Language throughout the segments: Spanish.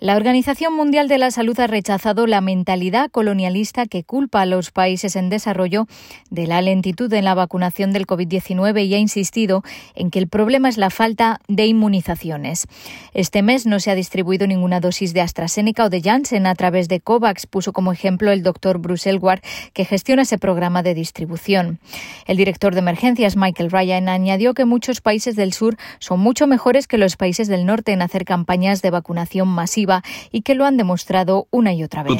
La Organización Mundial de la Salud ha rechazado la mentalidad colonialista que culpa a los países en desarrollo de la lentitud en la vacunación del COVID-19 y ha insistido en que el problema es la falta de inmunizaciones. Este mes no se ha distribuido ninguna dosis de AstraZeneca o de Janssen a través de COVAX, puso como ejemplo el doctor Bruce Elward, que gestiona ese programa de distribución. El director de emergencias, Michael Ryan, añadió que muchos países del sur son mucho mejores que los países del norte en hacer campañas de vacunación masiva y que lo han demostrado una y otra vez.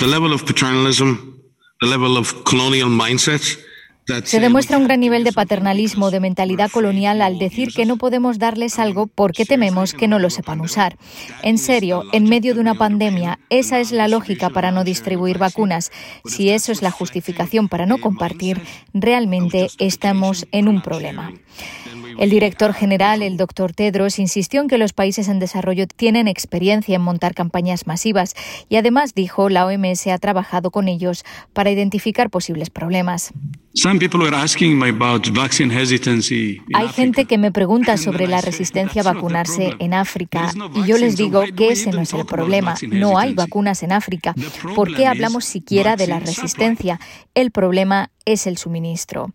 Se demuestra un gran nivel de paternalismo, de mentalidad colonial al decir que no podemos darles algo porque tememos que no lo sepan usar. En serio, en medio de una pandemia, esa es la lógica para no distribuir vacunas. Si eso es la justificación para no compartir, realmente estamos en un problema. El director general, el doctor Tedros, insistió en que los países en desarrollo tienen experiencia en montar campañas masivas y además dijo la OMS ha trabajado con ellos para identificar posibles problemas. Hay gente que me pregunta sobre la resistencia a vacunarse en África y yo les digo que ese no es el problema. No hay vacunas en África. ¿Por qué hablamos siquiera de la resistencia? El problema es el suministro.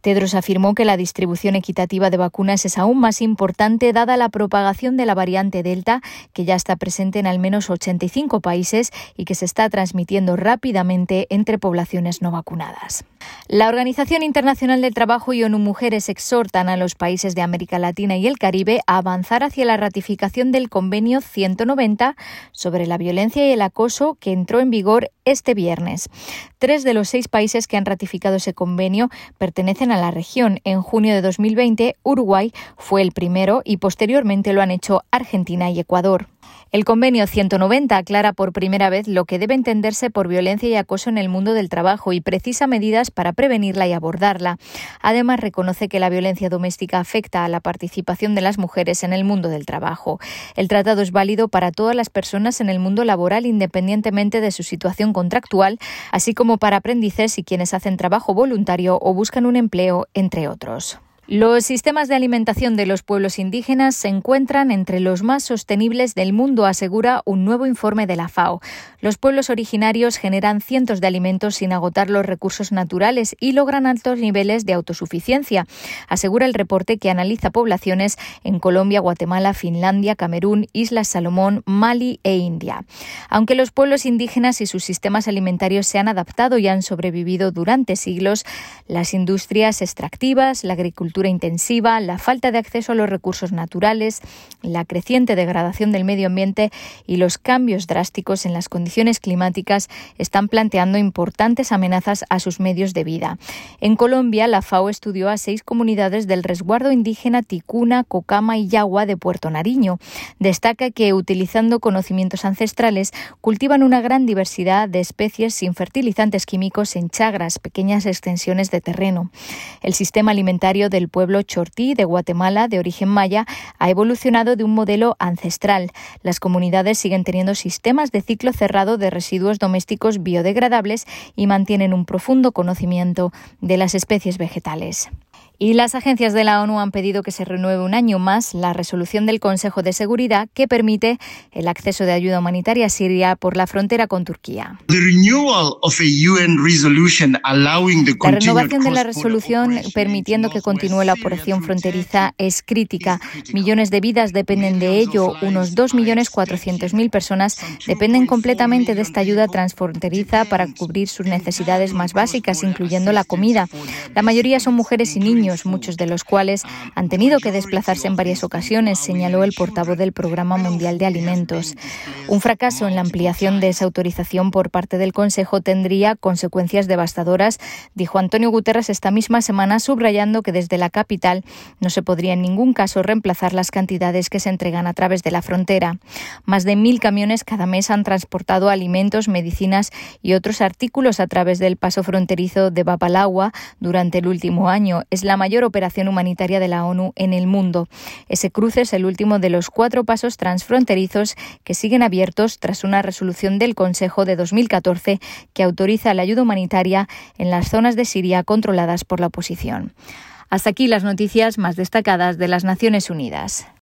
Tedros afirmó que la distribución equitativa de vacunas es aún más importante dada la propagación de la variante Delta, que ya está presente en al menos 85 países y que se está transmitiendo rápidamente entre poblaciones no vacunadas. La Organización Internacional del Trabajo y ONU Mujeres exhortan a los países de América Latina y el Caribe a avanzar hacia la ratificación del Convenio 190 sobre la violencia y el acoso que entró en vigor este viernes. Tres de los seis países que han ratificado ese convenio pertenecen a la región. En junio de 2020, Uruguay fue el primero y posteriormente lo han hecho Argentina y Ecuador. El convenio 190 aclara por primera vez lo que debe entenderse por violencia y acoso en el mundo del trabajo y precisa medidas para prevenirla y abordarla. Además, reconoce que la violencia doméstica afecta a la participación de las mujeres en el mundo del trabajo. El tratado es válido para todas las personas en el mundo laboral independientemente de su situación contractual, así como para aprendices y quienes hacen trabajo voluntario o buscan un empleo, entre otros. Los sistemas de alimentación de los pueblos indígenas se encuentran entre los más sostenibles del mundo, asegura un nuevo informe de la FAO. Los pueblos originarios generan cientos de alimentos sin agotar los recursos naturales y logran altos niveles de autosuficiencia, asegura el reporte que analiza poblaciones en Colombia, Guatemala, Finlandia, Camerún, Islas Salomón, Mali e India. Aunque los pueblos indígenas y sus sistemas alimentarios se han adaptado y han sobrevivido durante siglos, las industrias extractivas, la agricultura intensiva, la falta de acceso a los recursos naturales, la creciente degradación del medio ambiente y los cambios drásticos en las condiciones climáticas están planteando importantes amenazas a sus medios de vida. En Colombia, la FAO estudió a seis comunidades del resguardo indígena Ticuna, Cocama y Yagua de Puerto Nariño. Destaca que, utilizando conocimientos ancestrales, cultivan una gran diversidad de especies sin fertilizantes químicos en chagras, pequeñas extensiones de terreno. El sistema alimentario del pueblo Chortí de Guatemala, de origen maya, ha evolucionado de un modelo ancestral. Las comunidades siguen teniendo sistemas de ciclo cerrado de residuos domésticos biodegradables y mantienen un profundo conocimiento de las especies vegetales. Y las agencias de la ONU han pedido que se renueve un año más la resolución del Consejo de Seguridad que permite el acceso de ayuda humanitaria a Siria por la frontera con Turquía. La renovación de la resolución permitiendo que continúe la operación fronteriza es crítica. Millones de vidas dependen de ello. Unos 2.400.000 personas dependen completamente de esta ayuda transfronteriza para cubrir sus necesidades más básicas, incluyendo la comida. La mayoría son mujeres y niños muchos de los cuales han tenido que desplazarse en varias ocasiones, señaló el portavoz del Programa Mundial de Alimentos. Un fracaso en la ampliación de esa autorización por parte del Consejo tendría consecuencias devastadoras, dijo Antonio Guterres esta misma semana, subrayando que desde la capital no se podría en ningún caso reemplazar las cantidades que se entregan a través de la frontera. Más de mil camiones cada mes han transportado alimentos, medicinas y otros artículos a través del paso fronterizo de Bapalagua durante el último año. Es la mayor operación humanitaria de la ONU en el mundo. Ese cruce es el último de los cuatro pasos transfronterizos que siguen abiertos tras una resolución del Consejo de 2014 que autoriza la ayuda humanitaria en las zonas de Siria controladas por la oposición. Hasta aquí las noticias más destacadas de las Naciones Unidas.